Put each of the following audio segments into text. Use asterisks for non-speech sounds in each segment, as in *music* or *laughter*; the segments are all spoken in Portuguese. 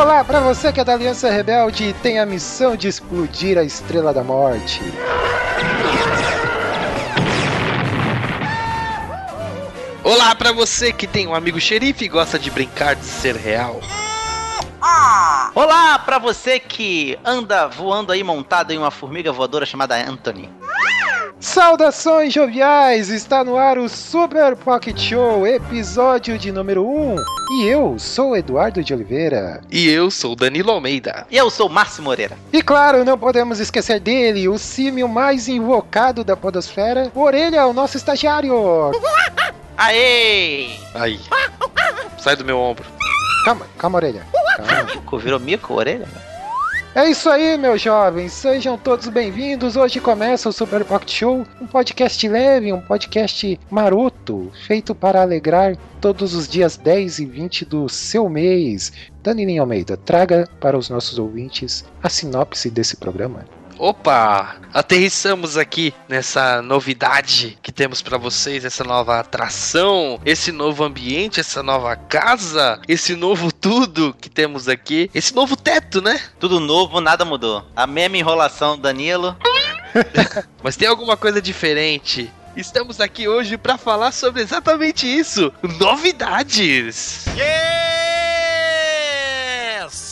Olá para você que é da Aliança Rebelde e tem a missão de explodir a Estrela da Morte. Olá para você que tem um amigo xerife e gosta de brincar de ser real. Olá pra você que anda voando aí montado em uma formiga voadora chamada Anthony. Saudações joviais! Está no ar o Super Pocket Show, episódio de número 1. E eu sou Eduardo de Oliveira. E eu sou Danilo Almeida. E eu sou Márcio Moreira. E claro, não podemos esquecer dele, o símio mais invocado da podosfera, Orelha, o nosso estagiário. *laughs* Aê! Aí. Sai do meu ombro. Calma, calma, Orelha. Calma. *laughs* Virou mico, orelha? É isso aí, meus jovens. Sejam todos bem-vindos. Hoje começa o Super Pocket Show, um podcast leve, um podcast maroto, feito para alegrar todos os dias 10 e 20 do seu mês. Danilinho Almeida, traga para os nossos ouvintes a sinopse desse programa. Opa! Aterrissamos aqui nessa novidade que temos para vocês, essa nova atração, esse novo ambiente, essa nova casa, esse novo tudo que temos aqui, esse novo teto, né? Tudo novo, nada mudou. A mesma enrolação do Danilo. *laughs* Mas tem alguma coisa diferente. Estamos aqui hoje para falar sobre exatamente isso: novidades. Yes!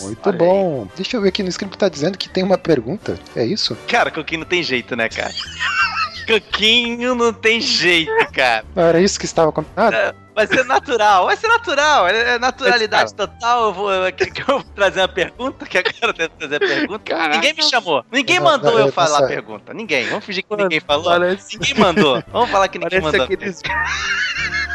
Muito Olha bom. Deixa eu ver aqui no script tá dizendo que tem uma pergunta. É isso? Cara, Coquinho não tem jeito, né, cara? *laughs* Coquinho não tem jeito, cara. Não era isso que estava combinado? É, Vai ser natural, vai ser natural, é é naturalidade total. Eu vou, eu, que- *laughs* que eu vou trazer uma pergunta, que agora eu tenho que trazer a pergunta. Caraca. Ninguém me chamou, ninguém Não, mandou não, eu eu falar a pergunta. Ninguém, vamos fingir que ninguém falou. Parece, Ninguém mandou, vamos falar que ninguém parece mandou. aqueles. *laughs*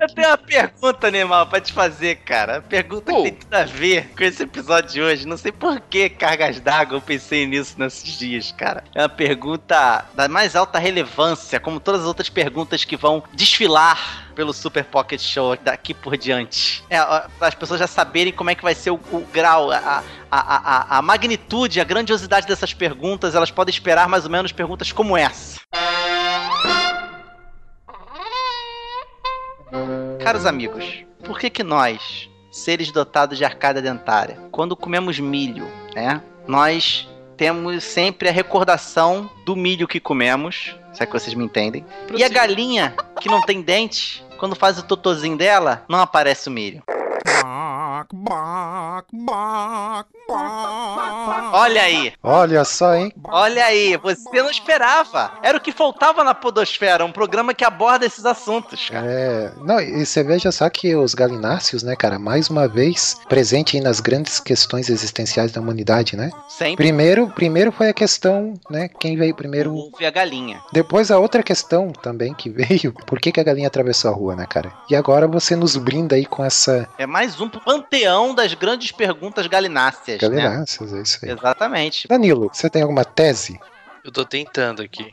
Eu tenho uma pergunta, animal, pra te fazer, cara. Uma pergunta Pô. que tem tudo a ver com esse episódio de hoje. Não sei por que cargas d'água eu pensei nisso nesses dias, cara. É uma pergunta da mais alta relevância, como todas as outras perguntas que vão desfilar pelo Super Pocket Show daqui por diante. É, para as pessoas já saberem como é que vai ser o, o grau, a, a, a- a magnitude, a grandiosidade dessas perguntas, elas podem esperar mais ou menos perguntas como essa. Caros amigos, por que que nós, seres dotados de arcada dentária, quando comemos milho, né, nós temos sempre a recordação do milho que comemos, se é que vocês me entendem, e a galinha que não tem dente, quando faz o totozinho dela, não aparece o milho. Olha aí, Olha só, hein? olha aí, você não esperava. Era o que faltava na Podosfera, um programa que aborda esses assuntos, cara. É, não, e você veja só que os galináceos, né, cara, mais uma vez presente aí nas grandes questões existenciais da humanidade, né? Sempre Primeiro, primeiro foi a questão, né, quem veio primeiro. ouve a galinha. Depois a outra questão também que *laughs* veio, por que, que a galinha atravessou a rua, né, cara? E agora você nos brinda aí com essa É mais um panteão das grandes perguntas galináceas, né? galináceas, é isso aí. Exatamente. Danilo, você tem alguma tese? Eu tô tentando aqui.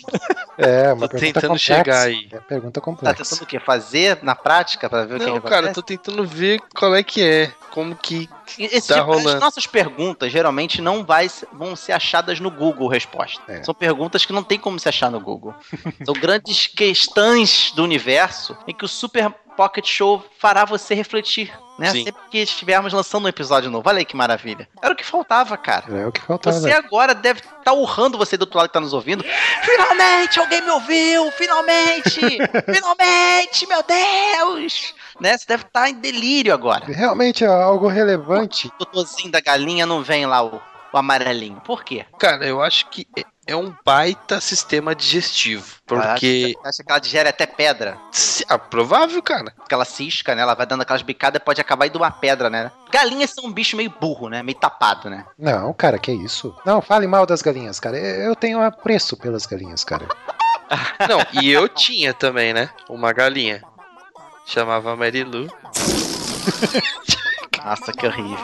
*laughs* É, uma Tô pergunta tentando complexa. chegar aí. É pergunta Tá complexa. tentando o quê? Fazer na prática pra ver o que, Não, que cara, eu acontece? tô tentando ver qual é que é. Como que. Esse tá tipo- as rolando. nossas perguntas geralmente não vai, vão ser achadas no Google resposta. É. São perguntas que não tem como se achar no Google. *laughs* São grandes questões do universo em que o Super Pocket Show fará você refletir. Né? Sim. Sempre que estivermos lançando um episódio novo. Olha aí que maravilha. Era o que faltava, cara. É o que faltava. Você agora deve estar urrando você do outro lado que tá nos ouvindo. Finalmente alguém me ouviu! Finalmente! *laughs* Finalmente, meu Deus! Né? Você deve estar em delírio agora. Realmente é algo relevante. O totozinho da galinha não vem lá o, o amarelinho. Por quê? Cara, eu acho que é- é um baita sistema digestivo. Porque. Acha, acha que ela digere até pedra. se- Ah, provável, cara. Porque ela cisca, né? Ela vai dando aquelas bicadas e pode acabar indo uma pedra, né? Galinhas são um bicho meio burro, né? Meio tapado, né? Não, cara, que isso? Não, fale mal das galinhas, cara. Eu tenho apreço pelas galinhas, cara. *laughs* Não, e eu tinha também, né? Uma galinha. Chamava Marilu. *laughs* Nossa, que horrível.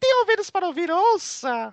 Tem ouvidos para ouvir, ouça!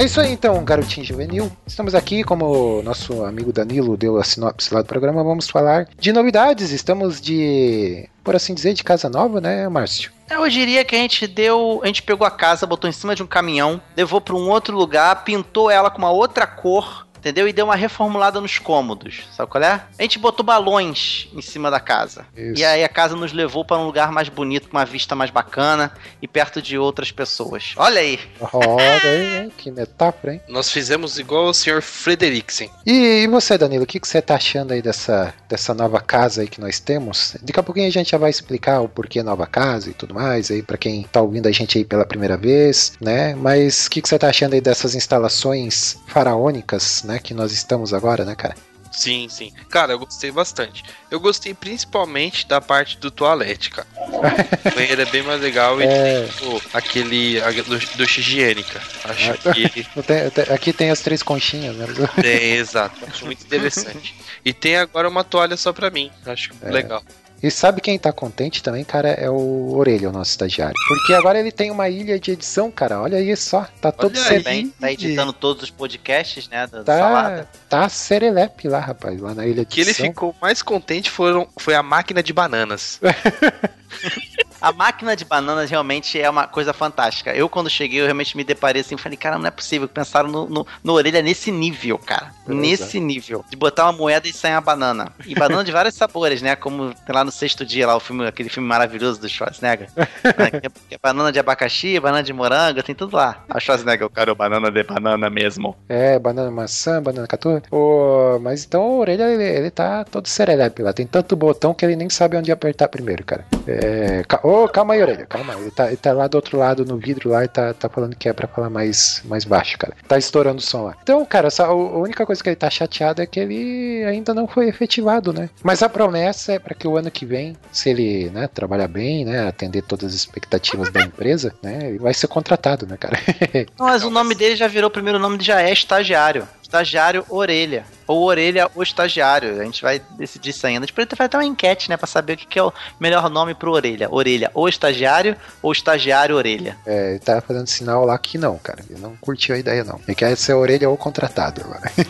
É isso aí então, garotinho juvenil. Estamos aqui, como nosso amigo Danilo deu a sinopse lá do programa, vamos falar de novidades. Estamos de, por assim dizer, de casa nova, né, Márcio? Eu diria que a gente deu. A gente pegou a casa, botou em cima de um caminhão, levou pra um outro lugar, pintou ela com uma outra cor. Entendeu? E deu uma reformulada nos cômodos. Sabe qual é? A gente botou balões em cima da casa. Isso. E aí a casa nos levou para um lugar mais bonito, com uma vista mais bacana e perto de outras pessoas. Olha aí. Roda aí, hein? Que metáfora, hein? Nós fizemos igual o Sr. Frederiksen. E, e você, Danilo, o que, que você tá achando aí dessa, dessa nova casa aí que nós temos? Daqui a pouquinho a gente já vai explicar o porquê nova casa e tudo mais aí para quem tá ouvindo a gente aí pela primeira vez, né? Mas o que, que você tá achando aí dessas instalações faraônicas, né? Que nós estamos agora, né, cara? Sim, sim. Cara, eu gostei bastante. Eu gostei principalmente da parte do toalete, cara. *laughs* O banheiro é bem mais legal e É. tem o- aquele a- do, do higiênica. Acho que *laughs* tem- tem- aqui tem as três conchinhas, né? tem, exato. Acho muito interessante. E tem agora uma toalha só pra mim. Acho É. legal. E sabe quem tá contente também, cara? É o Orelha, o nosso estagiário. Porque agora ele tem uma ilha de edição, cara. Olha aí só. Tá todo Olha ser... aí. Bem, tá editando todos os podcasts, né? Da, Tá, salada. tá serelepe lá, rapaz. Lá na ilha de que ele edição. ficou mais contente foram, foi a máquina de bananas. *laughs* A máquina de bananas realmente é uma coisa fantástica. Eu, quando cheguei, eu realmente me deparei assim, falei, cara, não é possível. Pensaram no, no, no orelha nesse nível, cara. Pois nesse nível. De botar uma moeda e sair uma banana. E banana de vários sabores, né? Como tem lá no sexto dia, lá o filme, aquele filme maravilhoso do Schwarzenegger. *laughs* né? que, é, é banana de abacaxi, banana de morango, tem tudo lá. A Schwarzenegger, eu quero banana de banana mesmo. É, banana maçã, banana caturra. Ô, mas então o Orelha, ele, ele tá todo serelepe lá. Tem tanto botão que ele nem sabe onde apertar primeiro, cara. É, ca- Ô, calma aí, Orelha, calma. Ele tá, ele tá lá do outro lado no vidro lá e tá, tá falando que é pra falar mais, mais baixo, cara. Tá estourando o som lá. Então, cara, só, a única coisa que ele tá chateado é que ele ainda não foi efetivado, né? Mas a promessa é pra que o ano que vem, se ele, né, trabalhar bem, né, atender todas as expectativas da empresa, né, ele vai ser contratado, né, cara? *laughs* Mas o nome dele já virou, o primeiro nome já é estagiário. Estagiário Orelha. Ou Orelha o Estagiário. A gente vai decidir isso ainda. A gente poderia fazer até uma enquete, né? Pra saber o que que é o melhor nome pro Orelha. Orelha ou Estagiário ou Estagiário Orelha. É, ele tá fazendo sinal lá que não, cara. Ele não curtiu a ideia, não. Ele quer ser orelha ou contratado agora. *laughs*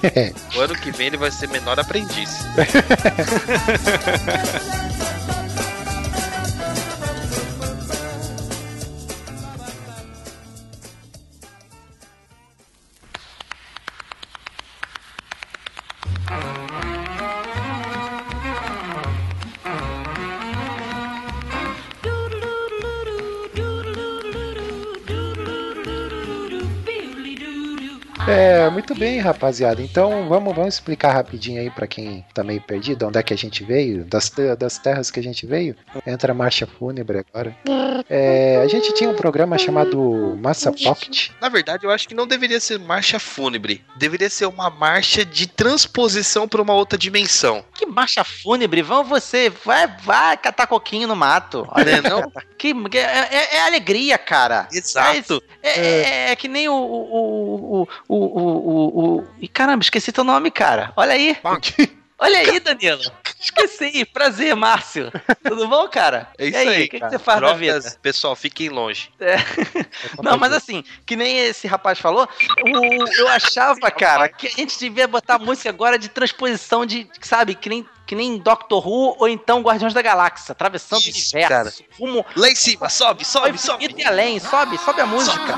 O ano que vem ele vai ser menor aprendiz. *laughs* É, muito bem, rapaziada. Então vamos, vamos explicar rapidinho aí pra quem tá meio perdido, onde é que a gente veio, das, das terras que a gente veio. Entra a marcha fúnebre agora. É, a gente tinha um programa chamado Massa Pocket. Na verdade, eu acho que não deveria ser marcha fúnebre. Deveria ser uma marcha de transposição para uma outra dimensão. Que marcha fúnebre. Vamos você. Vai, vai catar coquinho no mato. Olha, Né, não? Que, é, é- é alegria, cara. Exato. É, é- é que nem o. o, o, o, o, o, o- Ih, caramba, esqueci teu nome, cara. Olha aí. *laughs* Olha aí, Danilo. Esqueci. Prazer, Márcio. Tudo bom, cara? É isso e aí, aí. o que, que cara. você faz da Drogas, vida? Pessoal, fiquem longe. Não, mas assim, que nem esse rapaz falou, o- eu achava, cara, que a gente devia botar música agora de transposição de, sabe, que nem, que nem Doctor Who ou então Guardiões da Galáxia, atravessando o Isso, universo. Rumo Lá em cima, sobe, sobe, sobe. e além, sobe, sobe a música.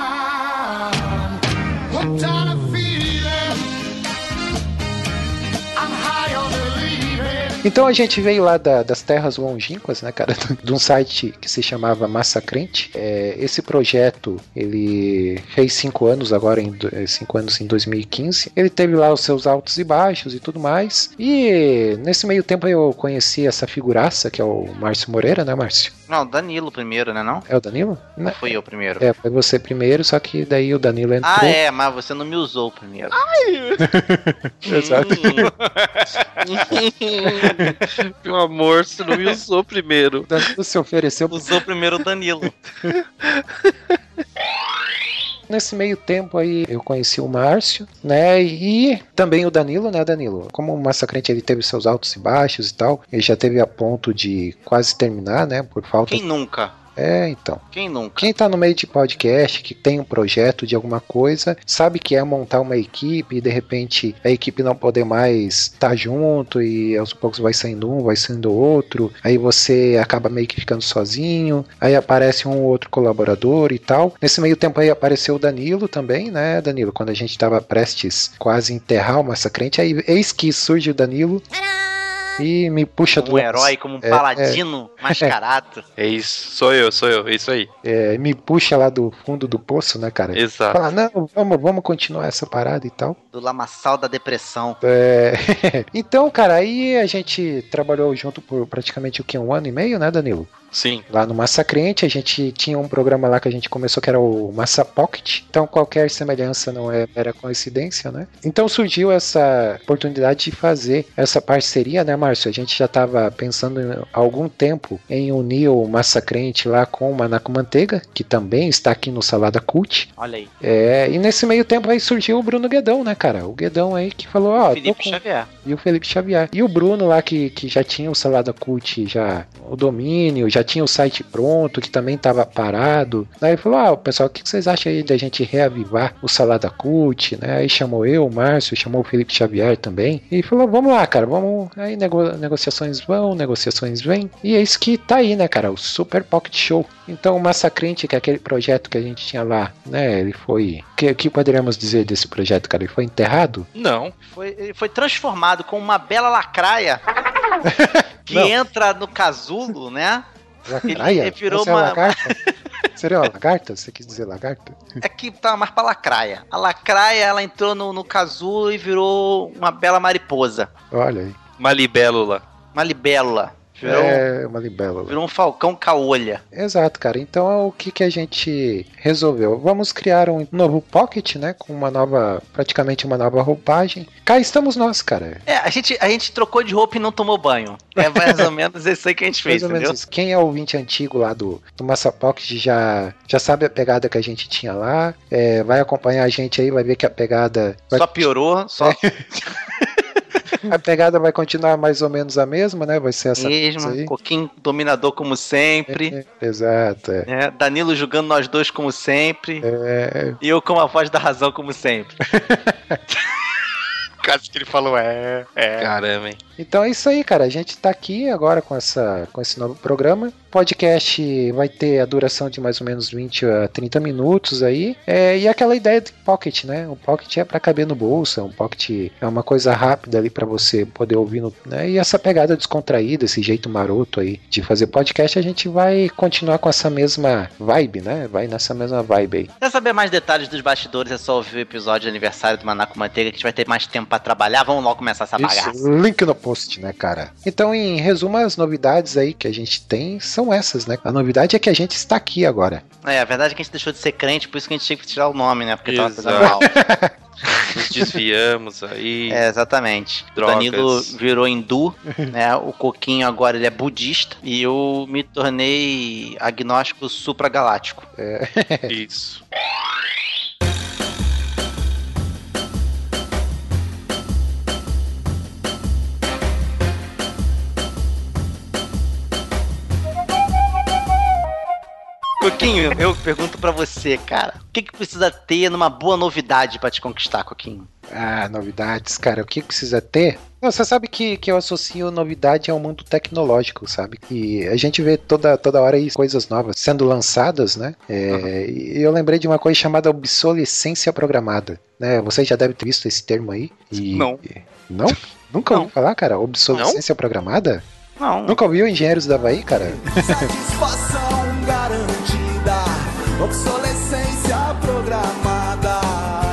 Então a gente veio lá da- das terras longínquas, né, cara, *laughs* de um site que se chamava Massacrente. É, esse projeto, ele fez cinco anos agora, em eh, cinco anos em 2015. Ele teve lá os seus altos e baixos e tudo mais. E nesse meio tempo eu conheci essa figuraça, que é o Márcio Moreira, né, Márcio? Não, Danilo primeiro, né não? É o Danilo? Não fui eu primeiro. É, foi você primeiro, só que daí o Danilo entrou. Ah, é, mas você não me usou primeiro. *laughs* Exato. *laughs* Meu amor, você não me usou primeiro. O Danilo se ofereceu Usou primeiro o Danilo. *laughs* Nesse meio tempo aí eu conheci o Márcio, né? E também o Danilo, né, Danilo? Como o Massacrente ele teve seus altos e baixos e tal, ele já teve a ponto de quase terminar, né? Por falta. Quem nunca? É, então. Quem nunca? Quem tá no meio de podcast, que tem um projeto de alguma coisa, sabe que é montar uma equipe e de repente a equipe não poder mais estar tá junto e aos poucos vai saindo um, vai saindo outro, aí você acaba meio que ficando sozinho, aí aparece um ou outro colaborador e tal. Nesse meio tempo aí apareceu o Danilo também, né, Danilo? Quando a gente tava prestes quase enterrar o Massacrente, aí eis que surge o Danilo. E me puxa Como um herói, como um É, paladino mascarado. *laughs* É isso, sou eu, sou eu, é isso aí. é, me puxa lá do fundo do poço, né, cara? Exato. Fala, não, vamos, vamos continuar essa parada e tal. Do lamaçal da depressão. É, *laughs* então, cara, aí a gente trabalhou junto por praticamente o que? Um ano e meio, né, Danilo? Sim. Lá no Massacrente, a gente tinha um programa lá que a gente começou que era o Massa Pocket. Então qualquer semelhança não é era coincidência, né? Então surgiu essa oportunidade de fazer essa parceria, né, Márcio? A gente já estava pensando há algum tempo em unir o Massacrente lá com o Manaco Manteiga, que também está aqui no Salada Cult. Olha aí. É, e nesse meio tempo aí surgiu o Bruno Guedão, né, cara? O Guedão aí que falou, ó, tô Felipe com- Xavier. e o Felipe Xavier. E o Bruno lá, que, que já tinha o Salada Cult, já o domínio, já tinha o site pronto, que também estava parado. Ele falou: Ah, pessoal, o que vocês acham aí da gente reavivar o Salada Cult, né? Aí chamou eu, o Márcio, chamou o Felipe Xavier também. E falou: Vamos lá, cara, vamos. Aí nego- negociações vão, negociações vêm. E é isso que tá aí, né, cara? O Super Pocket Show. Então, o Massacrente, que é aquele projeto que a gente tinha lá, né? Ele foi. O que, que poderíamos dizer desse projeto, cara? Ele foi enterrado? Não. Foi, ele foi transformado com uma bela lacraia *laughs* que Não. entra no casulo, né? Lacraia? ele virou Você é uma- lagarta? Seria uma lagarta? Você quis dizer lagarta? É que tá mais pra lacraia. A lacraia, ela entrou no, no casulo e virou uma bela mariposa. Olha aí. Uma libélula. Uma libélula. Virou, É uma libélula. virou um falcão caolha. Exato, cara. Então o que, que a gente resolveu? Vamos criar um novo Pocket, né? Com uma nova, praticamente uma nova roupagem. Cá estamos nós, cara. É, a gente, a gente trocou de roupa e não tomou banho. É mais ou menos isso aí que a gente *laughs* fez, Mais ou menos entendeu? Quem é ouvinte antigo lá do, do Massa Pocket já, já sabe a pegada que a gente tinha lá. É, vai acompanhar a gente aí, vai ver que a pegada. vai- Só piorou, só *laughs* *laughs* A pegada vai continuar mais ou menos a mesma, né? Vai ser essa coisa mesmo. aí. Coquinho dominador como sempre. É, exato, é. né? Danilo julgando nós dois como sempre. É, E eu com a voz da razão como sempre. *laughs* Quase que ele falou, é, é. Caramba, hein. Então é isso aí, cara. A gente tá aqui agora com, essa, com esse novo programa. Podcast vai ter a duração de mais ou menos 20 a 30 minutos aí. É, e aquela ideia de pocket, né? O pocket é para caber no bolso, um pocket é uma coisa rápida ali para você poder ouvir. No, né? E essa pegada descontraída, esse jeito maroto aí de fazer podcast, a gente vai continuar com essa mesma vibe, né? Vai nessa mesma vibe aí. Quer saber mais detalhes dos bastidores? É só ouvir o episódio de aniversário do Manaco Manteiga que a gente vai ter mais tempo pra trabalhar. Vamos logo começar essa bagaça. Isso, link no post, né, cara? Então, em resumo, as novidades aí que a gente tem são essas, né? A novidade é que a gente está aqui agora. É, a verdade é que a gente deixou de ser crente, por isso que a gente tinha que tirar o nome, né? Porque tava Exato. fazendo mal. *laughs* Nos desviamos aí. É, exatamente. O Drogas. Danilo virou hindu, *laughs* né? O Coquinho agora ele é budista. E eu me tornei agnóstico supragaláctico. Isso. *laughs* Coquinho, eu pergunto pra você, cara. O que, que precisa ter numa boa novidade pra te conquistar, Coquinho? Ah, novidades, cara. O que precisa ter? Não, Você sabe que, que eu associo novidade ao mundo tecnológico, sabe? E a gente vê toda, toda hora aí coisas novas sendo lançadas, né? É, E eu lembrei de uma coisa chamada obsolescência programada. Né? Você já deve ter visto esse termo aí. E- Não. Não? Nunca ouviu falar, cara? Obsolescência programada? Não. Nunca ouviu Engenheiros da Havaí, cara? Satisfação obsolescência programada.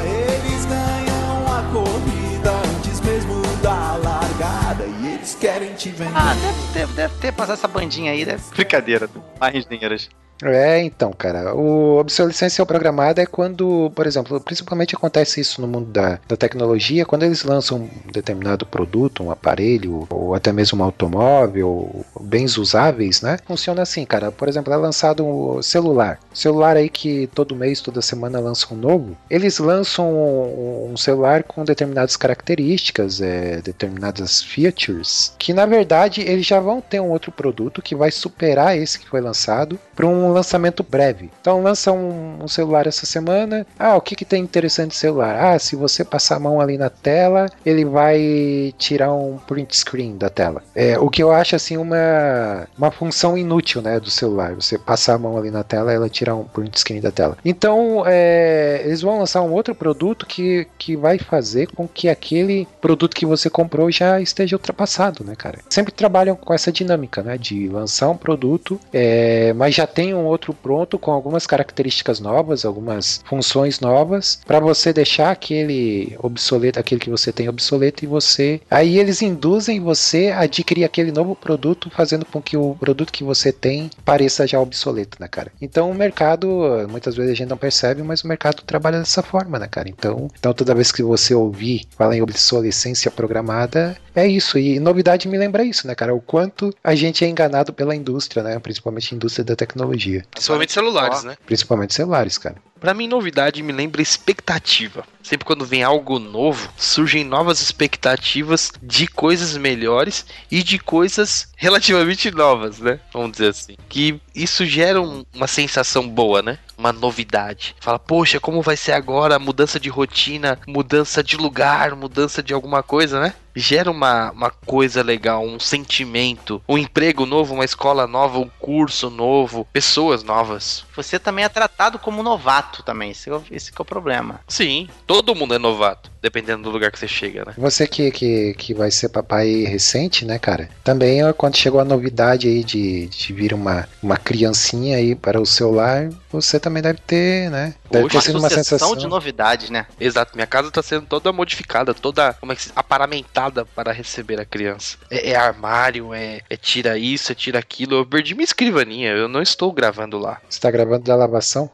Eles ganham a corrida antes mesmo da largada e eles querem te vender. Ah, deve deve, ter passado essa bandinha aí, deve... Brincadeira, mais engenheiras. É, então, cara, o obsolescência programada é quando, por exemplo, principalmente acontece isso no mundo da, da tecnologia, quando eles lançam um determinado produto, um aparelho, ou até mesmo um automóvel, bens usáveis, né? Funciona assim, cara. Por exemplo, é lançado um celular. Celular aí que todo mês, toda semana lança um novo. Eles lançam um, um celular com determinadas características, é, determinadas features, que na verdade eles já vão ter um outro produto que vai superar esse que foi lançado para um lançamento breve. Então lança um, um, celular essa semana. Ah, o que, que tem interessante celular? Ah, se você passar a mão ali na tela, ele vai tirar um print screen da tela. É, o que eu acho assim uma, uma função inútil né, do celular. Você passar a mão ali na tela, ela tira um print screen da tela. Então é, eles vão lançar um outro produto que, que vai fazer com que aquele produto que você comprou já esteja ultrapassado, né, cara? Sempre trabalham com essa dinâmica, né, de lançar um produto, é, mas já tem um outro pronto com algumas características novas, algumas funções novas, para você deixar aquele obsoleto, aquele que você tem obsoleto e você. Aí eles induzem você a adquirir aquele novo produto, fazendo com que o produto que você tem pareça já obsoleto, né, cara? Então o mercado, muitas vezes a gente não percebe, mas o mercado trabalha dessa forma, né, cara? Então, então toda vez que você ouvir falar em obsolescência programada, é isso. E novidade me lembra isso, né, cara? O quanto a gente é enganado pela indústria, né? Principalmente a indústria da tecnologia. Principalmente celulares, né? Principalmente celulares, cara. Para mim, novidade me lembra expectativa. Sempre quando vem algo novo, surgem novas expectativas de coisas melhores e de coisas relativamente novas, né? Vamos dizer assim. Que isso gera um, uma sensação boa, né? Uma novidade. Fala, poxa, como vai ser agora a mudança de rotina, mudança de lugar, mudança de alguma coisa, né? Gera uma, uma coisa legal, um sentimento, um emprego novo, uma escola nova, um curso novo, pessoas novas. Você também é tratado como novato também, esse, é esse é o problema. Sim, todo mundo é novato, dependendo do lugar que você chega, né? Você que, que, que vai ser papai recente, né, cara? Também quando chegou a novidade aí de, de vir uma, uma criancinha aí para o seu lar, você também deve ter, né? Deve Poxa, ter sido uma sensação de novidades, né? Exato, minha casa tá sendo toda modificada, toda como é que se, aparamentada para receber a criança. É, é armário, é, é, tira isso, é tira aquilo. Eu perdi minha escrivaninha, eu não estou gravando lá. Você tá gravando da lavação?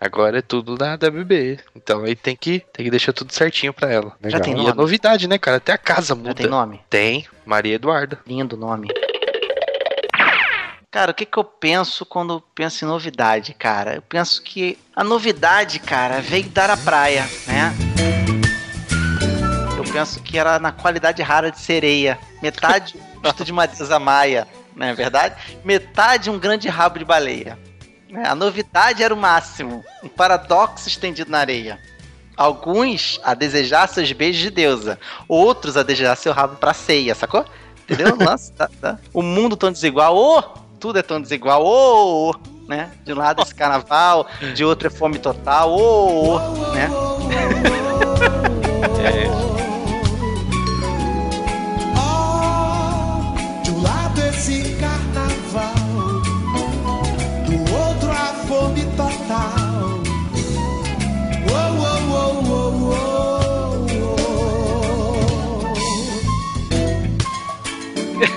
Agora é tudo da, da bebê. Então aí tem que, tem que deixar tudo certinho pra ela. Já tem E nome? a novidade, né, cara? Até a casa muda. Já tem nome? Tem, Maria Eduarda. Lindo nome. Cara, o que, que eu penso quando penso em novidade, cara? Eu penso que a novidade, cara, veio dar a praia, né? Eu penso que era na qualidade rara de sereia. Metade *laughs* gosto de uma deusa maia, não é verdade? Metade um grande rabo de baleia. né? A novidade era o máximo. Um paradoxo estendido na areia. Alguns a desejar seus beijos de deusa, outros a desejar seu rabo pra ceia, sacou? Entendeu? *laughs* Nossa, tá, tá. O mundo tão desigual, ô! tudo é tão desigual, ô! ô, né? De um lado esse carnaval, de outro é fome total, ô! né? *laughs* Oh,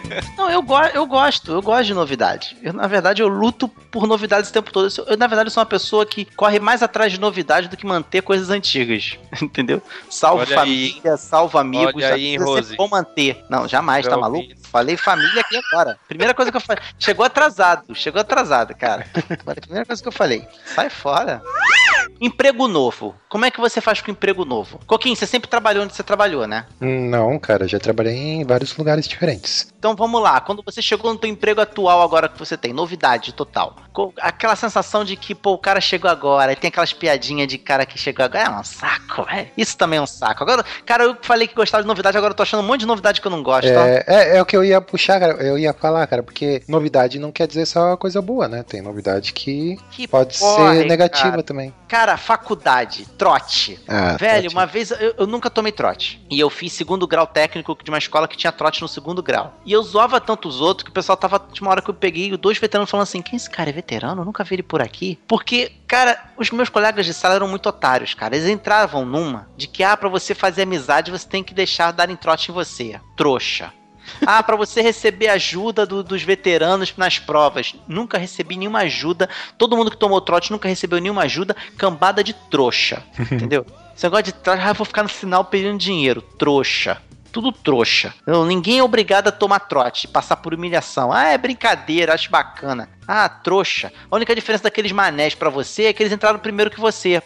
*laughs* Não, eu, go eu gosto, eu gosto de novidade. Eu, na verdade, eu luto por novidades o tempo todo. Eu, eu, na verdade, sou uma pessoa que corre mais atrás de novidade do que manter coisas antigas. *laughs* Entendeu? Salvo Olha família, salvo amigos. Olha aí, sempre Rose. vou manter. Não, jamais, tá maluco? ouvi. Falei família aqui agora. Primeira coisa que eu falei. Chegou atrasado, chegou atrasado, cara. Primeira coisa que eu falei. Sai fora. Emprego novo. Como é que você faz com emprego novo? Coquinho, você sempre trabalhou onde você trabalhou, né? Não, cara, já trabalhei em vários lugares diferentes. Então vamos lá, quando você chegou no teu emprego atual agora que você tem, novidade total. Aquela sensação de que, pô, o cara chegou agora, e tem aquelas piadinhas de cara que chegou agora, é um saco, velho. Isso também é um saco. Agora, cara, eu falei que gostava de novidade, agora eu tô achando um monte de novidade que eu não gosto? É, é, é o que eu ia puxar, cara. Eu ia falar, cara, porque novidade não quer dizer só coisa boa, né? Tem novidade que Que pode porra, ser negativa cara. também. Cara, faculdade, trote. Ah, Velho, trote. uma vez eu, eu nunca tomei trote. E eu fiz segundo grau técnico de uma escola que tinha trote no segundo grau. E eu zoava tanto os outros que o pessoal tava. Tinha uma hora que eu peguei dois veteranos falando assim: quem esse cara é veterano? Eu nunca vi ele por aqui. Porque, cara, os meus colegas de sala eram muito otários, cara. Eles entravam numa de que, ah, pra você fazer amizade, você tem que deixar darem trote em você. Trouxa. Ah, pra você receber ajuda do- dos veteranos nas provas. Nunca recebi nenhuma ajuda. Todo mundo que tomou trote nunca recebeu nenhuma ajuda. Cambada de trouxa. *laughs* Entendeu? Esse negócio de trote, ah, eu vou ficar no sinal pedindo dinheiro. Trouxa. Tudo trouxa. Não, ninguém é obrigado a tomar trote, passar por humilhação. Ah, é brincadeira, acho bacana. Ah, trouxa. A única diferença daqueles manés pra você é que eles entraram primeiro que você.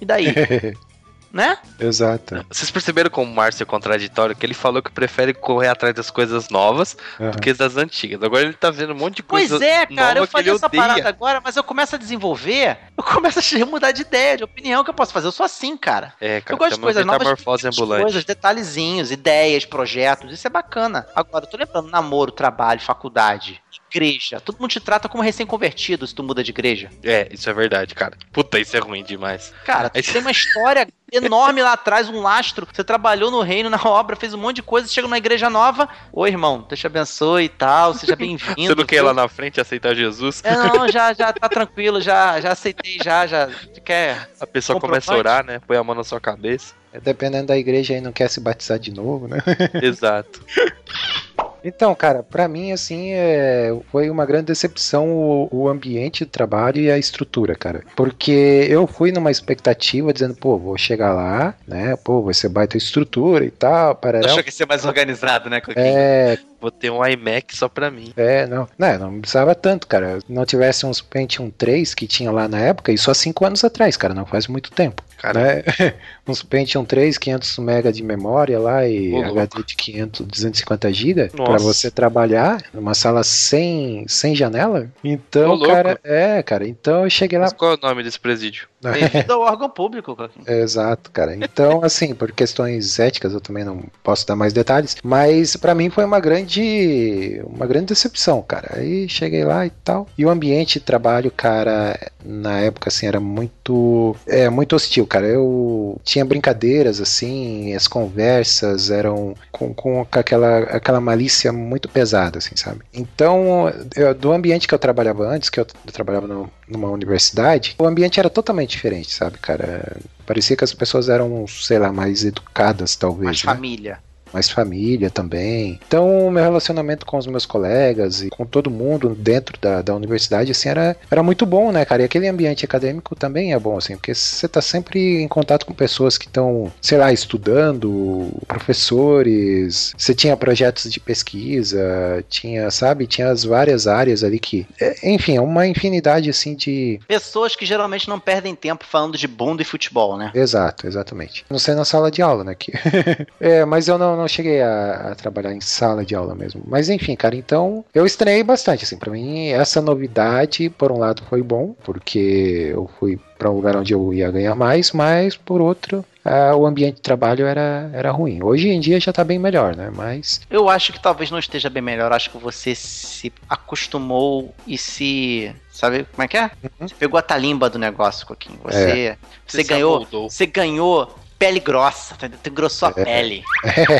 E daí? *laughs* né? Exato. Vocês perceberam como o Márcio é contraditório? Que ele falou que prefere correr atrás das coisas novas Aham. do que das antigas. Agora ele tá vendo um monte de Pois coisa é, cara, nova eu falei essa odeia. parada agora, mas eu começo a desenvolver, eu começo a *laughs* mudar de ideia, de opinião que eu posso fazer. Eu sou assim, cara. É, cara, eu gosto de coisas novas, metamorfose pequenas ambulante. coisas, detalhezinhos, ideias, projetos, isso é bacana. Agora, eu tô lembrando, namoro, trabalho, faculdade, igreja, todo mundo te trata como recém-convertido se tu muda de igreja. É, isso é verdade, cara. Puta, isso é ruim demais. Cara, tu tem uma história enorme lá atrás, um lastro, você trabalhou no reino, na obra, fez um monte de coisa, chega numa igreja nova, oi irmão, Deus te abençoe e tal, seja *laughs* bem-vindo. Você não quer ir lá na frente aceitar Jesus? É, não, já, já *laughs* tá tranquilo, já, já aceitei, já, já. Quer. A pessoa começa a orar, né? Põe a mão na sua cabeça. Dependendo da igreja aí, não quer se batizar de novo, né? Exato. *laughs* Então, cara, pra mim, assim, é, foi uma grande decepção o, o ambiente de trabalho e a estrutura, cara. Porque eu fui numa expectativa dizendo, pô, vou chegar lá, né? Pô, vai ser baita estrutura e tal, parará. Achou que ia ser mais organizado, né, Coquinho? É, Vou ter um iMac só pra mim. é, não, não, não precisava tanto, cara. Não tivesse uns Pentium 3 que tinha lá na época, isso há 5 anos atrás, cara, não faz muito tempo. Cara, né? *laughs* uns Pentium 3, 500 MB de memória lá e Ô, louco. HD de 500, 250 GB para você trabalhar numa sala sem, sem janela. Então, Ô, louco. cara, é, cara, então eu cheguei lá. mas qual é o nome desse presídio? Bem-vindo ao órgão público, Coquinho. *laughs* Exato, cara. Então, assim, por questões éticas eu também não posso dar mais detalhes, mas pra mim foi uma grande uma grande decepção, cara. Aí cheguei lá e tal. E o ambiente de trabalho, cara, na época assim era muito é muito hostil, cara. Eu tinha brincadeiras assim, as conversas eram com, com aquela aquela malícia muito pesada, assim, sabe? Então, eu- do ambiente que eu trabalhava antes, que eu, eu trabalhava no- numa universidade, o ambiente era totalmente diferente, sabe, cara? Parecia que as pessoas eram, sei lá, mais educadas, talvez. Mais né? família. Mais família também. Então, o meu relacionamento com os meus colegas e com todo mundo dentro da, da universidade, assim, era, era muito bom, né, cara? E aquele ambiente acadêmico também é bom, assim, porque você tá sempre em contato com pessoas que estão, sei lá, estudando, professores, você tinha projetos de pesquisa, tinha, sabe, tinha as várias áreas ali que, é, enfim, é uma infinidade, assim, de... Pessoas que geralmente não perdem tempo falando de bunda e futebol, né? Exato, exatamente. Não sei na sala de aula, né? Que... *laughs* é, mas eu não, não cheguei a, a trabalhar em sala de aula mesmo. Mas enfim, cara, então eu estranhei bastante, assim, pra mim essa novidade, por um lado, foi bom, porque eu fui pra um lugar onde eu ia ganhar mais, mas por outro, ah, o ambiente de trabalho era, era ruim. Hoje em dia já tá bem melhor, né? Mas Eu acho que talvez não esteja bem melhor. Acho que você se acostumou e se. Sabe como é que é? Você pegou a talimba do negócio, Coquinho. Você, você, Você se ganhou. Você ganhou pele grossa, entendeu? tu engrossou a pele.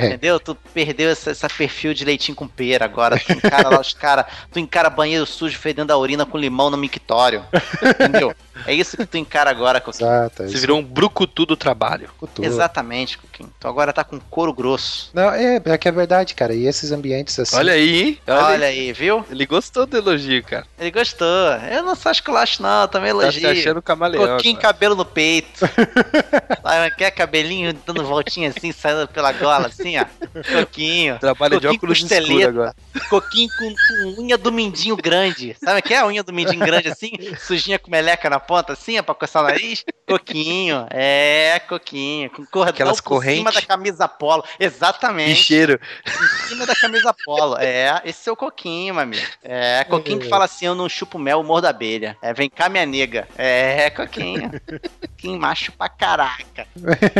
Entendeu? Tu perdeu essa, essa perfil de leitinho com pera agora. Tu encara lá os caras. Tu encara banheiro sujo fedendo a urina com limão no mictório. Entendeu? É isso que tu encara agora, Coquinho. exato, Você isso virou um brucutu do trabalho. tudo. Exatamente, Coquinho. Tu agora tá com couro grosso. Não, é, é que é verdade, cara. E esses ambientes assim. Olha aí, hein? Olha, Olha, aí. aí, viu? Ele gostou do elogio, cara. Ele gostou. Eu não sou esculacho, não. eu Também Tá elogio. achando camaleão. Coquinho agora. cabelo no peito. *laughs* Quer cabelinho dando voltinha assim, saindo pela gola, assim, ó. Coquinho. Trabalha de óculos escuros agora. Coquinho com, com unha do mindinho grande. Sabe o que é a unha do mindinho grande assim? Sujinha com meleca na ponta, assim, ó, pra coçar o nariz? Coquinho. É, coquinho. Com cordão Aquelas por cima correntes. da camisa polo. Exatamente. Bicheiro. Em cima da camisa polo. É, esse é o coquinho, meu amigo. É, coquinho que fala assim: eu não chupo mel, morro da abelha. É, vem cá, minha nega. É, coquinho. Coquinho macho pra caraca. *laughs*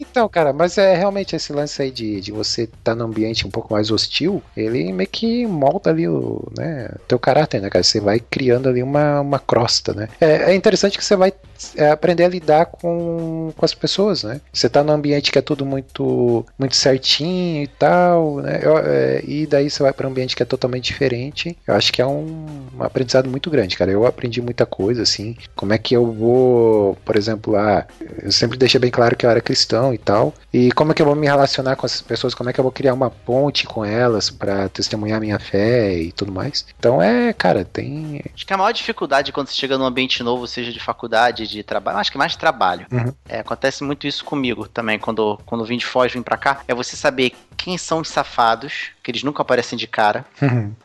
Então, cara, mas é realmente esse lance aí de, de você estar tá num ambiente um pouco mais hostil, ele meio que molda ali o né, teu caráter, né, cara? Você vai criando ali uma, uma crosta, né? É, é interessante que você vai é, aprender a lidar com, com as pessoas, né? Você tá num ambiente que é tudo muito, muito certinho e tal, né? Eu- é, e daí você vai para um ambiente que é totalmente diferente. Eu acho que é um, um aprendizado muito grande, cara. Eu aprendi muita coisa, assim. Como é que eu vou, por exemplo, ah, eu sempre deixei bem claro que eu era cristão, religião e tal. E como é que eu vou me relacionar com essas pessoas? Como é que eu vou criar uma ponte com elas para testemunhar minha fé e tudo mais? Então é, cara, tem. Acho que a maior dificuldade quando você chega num ambiente novo, seja de faculdade, de trabalho, acho que mais de trabalho. Uhum. É, acontece muito isso comigo também, quando, quando vim de Foz, vim pra cá, é você saber quem são os safados, que eles nunca aparecem de cara,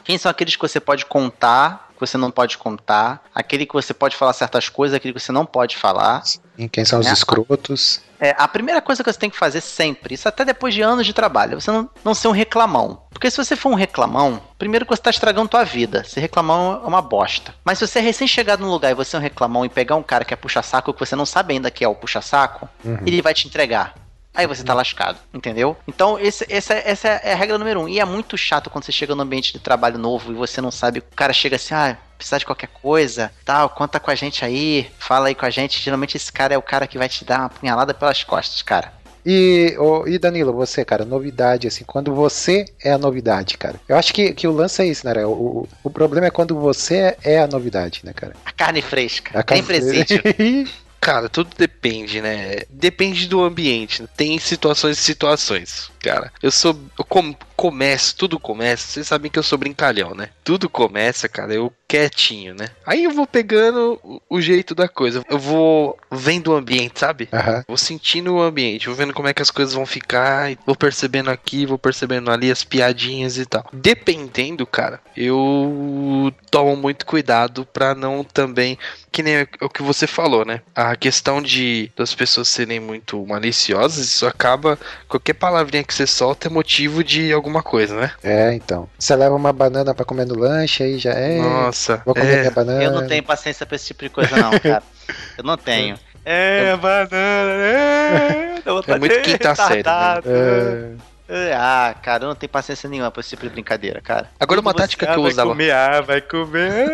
quem são aqueles que você pode contar, que você não pode contar, aquele que você pode falar certas coisas, aquele que você não pode falar. E quem são os É. escrotos? É, a primeira coisa que você tem que fazer sempre, isso até depois de anos de trabalho, é você não, não ser um reclamão. Porque se você for um reclamão, primeiro que você está estragando tua vida. Ser reclamão é uma bosta. Mas se você é recém-chegado num lugar e você é um reclamão e pegar um cara que é puxa-saco, que você não sabe ainda que é o puxa-saco, Uhum. ele vai te entregar. Aí você tá lascado, entendeu? Então, esse- essa, essa é a regra número um. E é muito chato quando você chega num ambiente de trabalho novo e você não sabe. O cara chega assim, ah, precisar de qualquer coisa, tal, conta com a gente aí, fala aí com a gente. Geralmente esse cara é o cara que vai te dar uma punhalada pelas costas, cara. E, ô, e Danilo, você, cara, novidade, assim, quando você é a novidade, cara. Eu acho que, que o lance é isso, né? O, o, o problema é quando você é a novidade, né, cara? A carne fresca. A Tem carne- presídio. *laughs* Cara, tudo depende, né? Depende do ambiente. Tem situações e situações, cara. Eu sou. Eu com- começo, tudo começa. Vocês sabem que eu sou brincalhão, né? Tudo começa, cara, eu quietinho, né? Aí eu vou pegando o, o jeito da coisa. Eu vou vendo o ambiente, sabe? Aham. Vou sentindo o ambiente, vou vendo como é que as coisas vão ficar, vou percebendo aqui, vou percebendo ali as piadinhas e tal. Dependendo, cara, eu tomo muito cuidado pra não também, que nem o que você falou, né? A questão de das pessoas serem muito maliciosas, isso acaba qualquer palavrinha que você solta é motivo de alguma coisa, né? É, então. Você leva uma banana pra comer no lanche, aí já é. Nossa, Vou comer é. minha banana. Eu não tenho paciência pra esse tipo de coisa, não, cara. Eu não tenho. É, banana, é. É muito quinta série, né? É, Ah, cara, eu não tenho paciência nenhuma pra esse tipo de brincadeira, cara. Agora uma tática que ah, eu vai usava. Comer, ah, vai comer.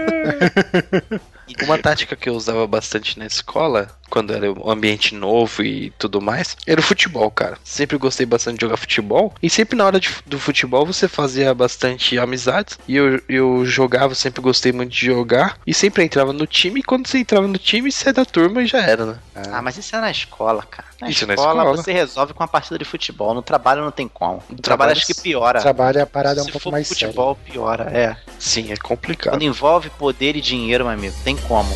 *laughs* Uma tática que eu usava bastante na escola, quando era um ambiente novo e tudo mais, era o futebol, cara. Sempre gostei bastante de jogar futebol. E sempre na hora de- do futebol você fazia bastante amizades. E eu, eu jogava, sempre gostei muito de jogar. E sempre entrava no time. E quando você entrava no time, você é da turma e já era, né? Ah, mas isso é na escola, cara. Na Isso é na escola, escola. você resolve com uma partida de futebol. No trabalho não tem como. No trabalho trabalho acho que piora. trabalho a parada é um pouco mais séria. futebol, piora, é. Sim, é complicado. Quando envolve poder e dinheiro, meu amigo, tem como.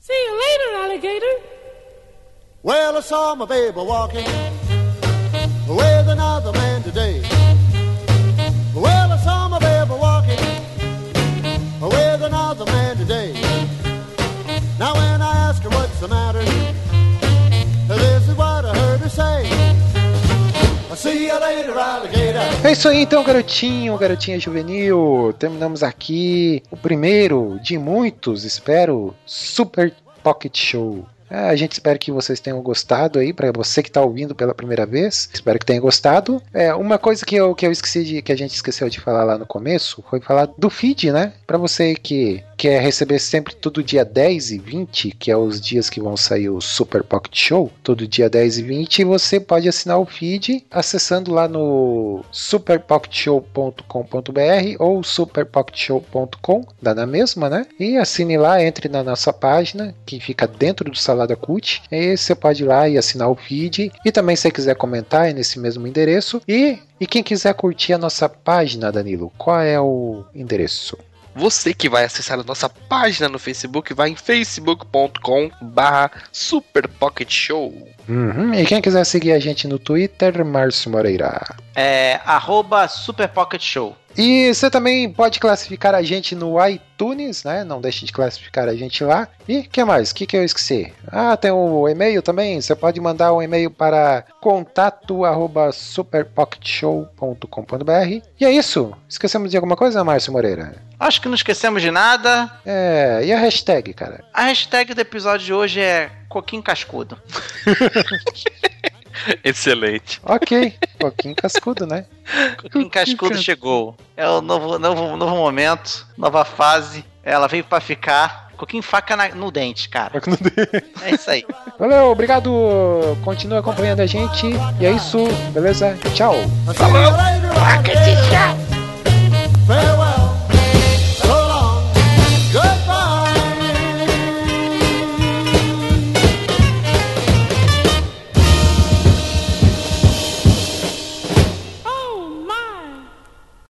See you later, alligator. Well, I saw my baby walking with another man today. É isso aí então, garotinho, garotinha juvenil. Terminamos aqui o primeiro de muitos, espero, Super Pocket Show. É, a gente espera que vocês tenham gostado aí, para você que está ouvindo pela primeira vez. Espero que tenha gostado. É, uma coisa que eu, que eu esqueci de, que a gente esqueceu de falar lá no começo foi falar do feed, né? Para você que quer receber sempre todo dia 10 e 20, que é os dias que vão sair o Super Pocket Show, todo dia 10 e 20, você pode assinar o feed acessando lá no superpocketshow.com.br ou superpocketshow.com, dá na mesma, né? E assine lá, entre na nossa página, que fica dentro do Salada Cut. E você pode ir lá e assinar o feed. E também se quiser comentar é nesse mesmo endereço. E, e quem quiser curtir a nossa página, Danilo, qual é o endereço? Você que vai acessar a nossa página no Facebook, vai em facebook.com barra Super Pocket Show. Uhum. E quem quiser seguir a gente no Twitter, Márcio Moreira. É arroba Super Pocket Show. E você também pode classificar a gente no iTunes, né? Não deixe de classificar a gente lá. E o que mais? O que, que eu esqueci? Ah, tem o e-mail também. Você pode mandar um e-mail para contato@superpocketshow.com.br. E é isso. Esquecemos de alguma coisa, Márcio Moreira? Acho que não esquecemos de nada. É, e a hashtag, cara? A hashtag do episódio de hoje é Coquinho Cascudo. *laughs* *laughs* Excelente. Ok, pouquinho cascudo, né? Coquinho Cascudo chegou. É o novo, novo, novo momento, nova fase. Ela veio pra ficar. Coquinho faca na- no dente, cara. É isso aí. Valeu, obrigado. Continua acompanhando a gente. E é isso, beleza? Tchau. You later, alligator.